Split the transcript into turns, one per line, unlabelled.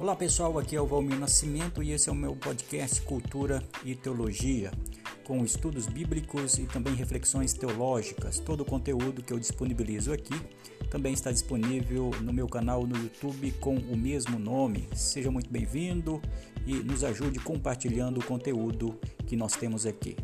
Olá pessoal, aqui é o Valmir Nascimento e esse é o meu podcast Cultura e Teologia, com estudos bíblicos e também reflexões teológicas. Todo o conteúdo que eu disponibilizo aqui também está disponível no meu canal no YouTube com o mesmo nome. Seja muito bem-vindo e nos ajude compartilhando o conteúdo que nós temos aqui.